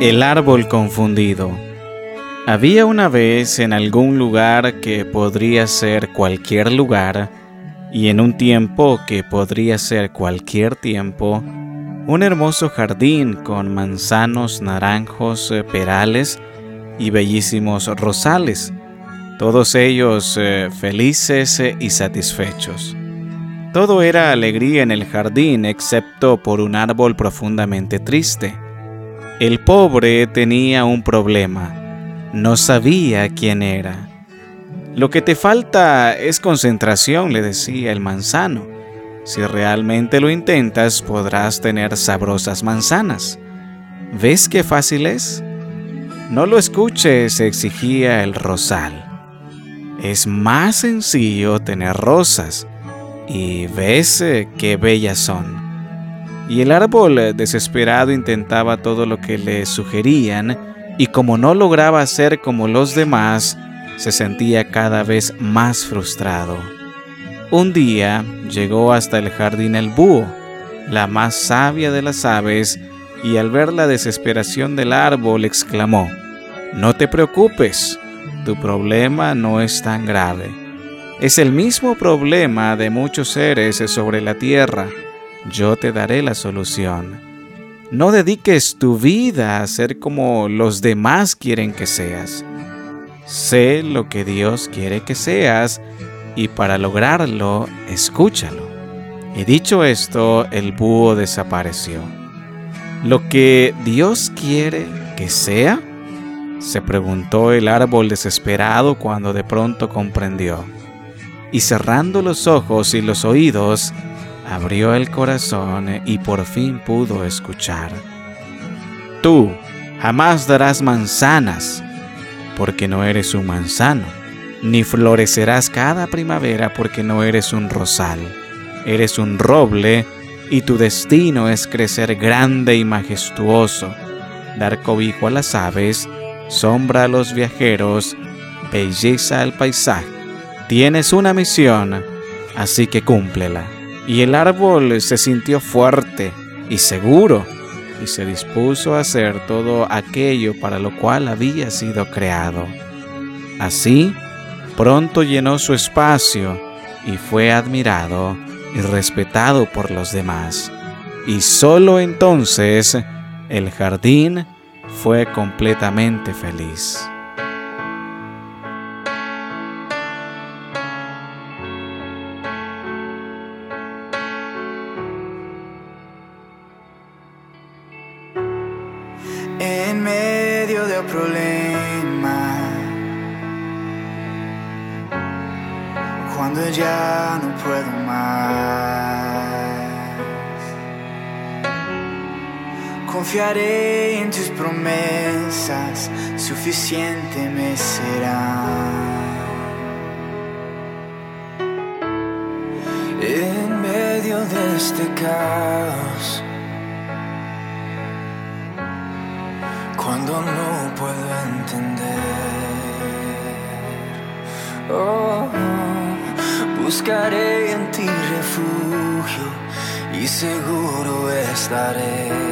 El árbol confundido. Había una vez en algún lugar que podría ser cualquier lugar, y en un tiempo que podría ser cualquier tiempo, un hermoso jardín con manzanos, naranjos, eh, perales y bellísimos rosales, todos ellos eh, felices eh, y satisfechos. Todo era alegría en el jardín excepto por un árbol profundamente triste el pobre tenía un problema. No sabía quién era. Lo que te falta es concentración, le decía el manzano. Si realmente lo intentas, podrás tener sabrosas manzanas. ¿Ves qué fácil es? No lo escuches, exigía el rosal. Es más sencillo tener rosas. Y ves qué bellas son. Y el árbol eh, desesperado intentaba todo lo que le sugerían y como no lograba ser como los demás, se sentía cada vez más frustrado. Un día llegó hasta el jardín el búho, la más sabia de las aves, y al ver la desesperación del árbol exclamó, No te preocupes, tu problema no es tan grave. Es el mismo problema de muchos seres sobre la tierra yo te daré la solución. No dediques tu vida a ser como los demás quieren que seas. Sé lo que Dios quiere que seas y para lograrlo, escúchalo. Y dicho esto, el búho desapareció. ¿Lo que Dios quiere que sea? se preguntó el árbol desesperado cuando de pronto comprendió. Y cerrando los ojos y los oídos, abrió el corazón y por fin pudo escuchar. Tú jamás darás manzanas, porque no eres un manzano, ni florecerás cada primavera porque no eres un rosal. Eres un roble y tu destino es crecer grande y majestuoso, dar cobijo a las aves, sombra a los viajeros, belleza al paisaje. Tienes una misión, así que cúmplela. Y el árbol se sintió fuerte y seguro y se dispuso a hacer todo aquello para lo cual había sido creado. Así, pronto llenó su espacio y fue admirado y respetado por los demás. Y sólo entonces el jardín fue completamente feliz. Problema. Cuando ya no puedo más. Confiaré en tus promesas, suficiente me será. En medio de este caos cuando no puedo entender. Oh, buscaré en ti refugio y seguro estaré.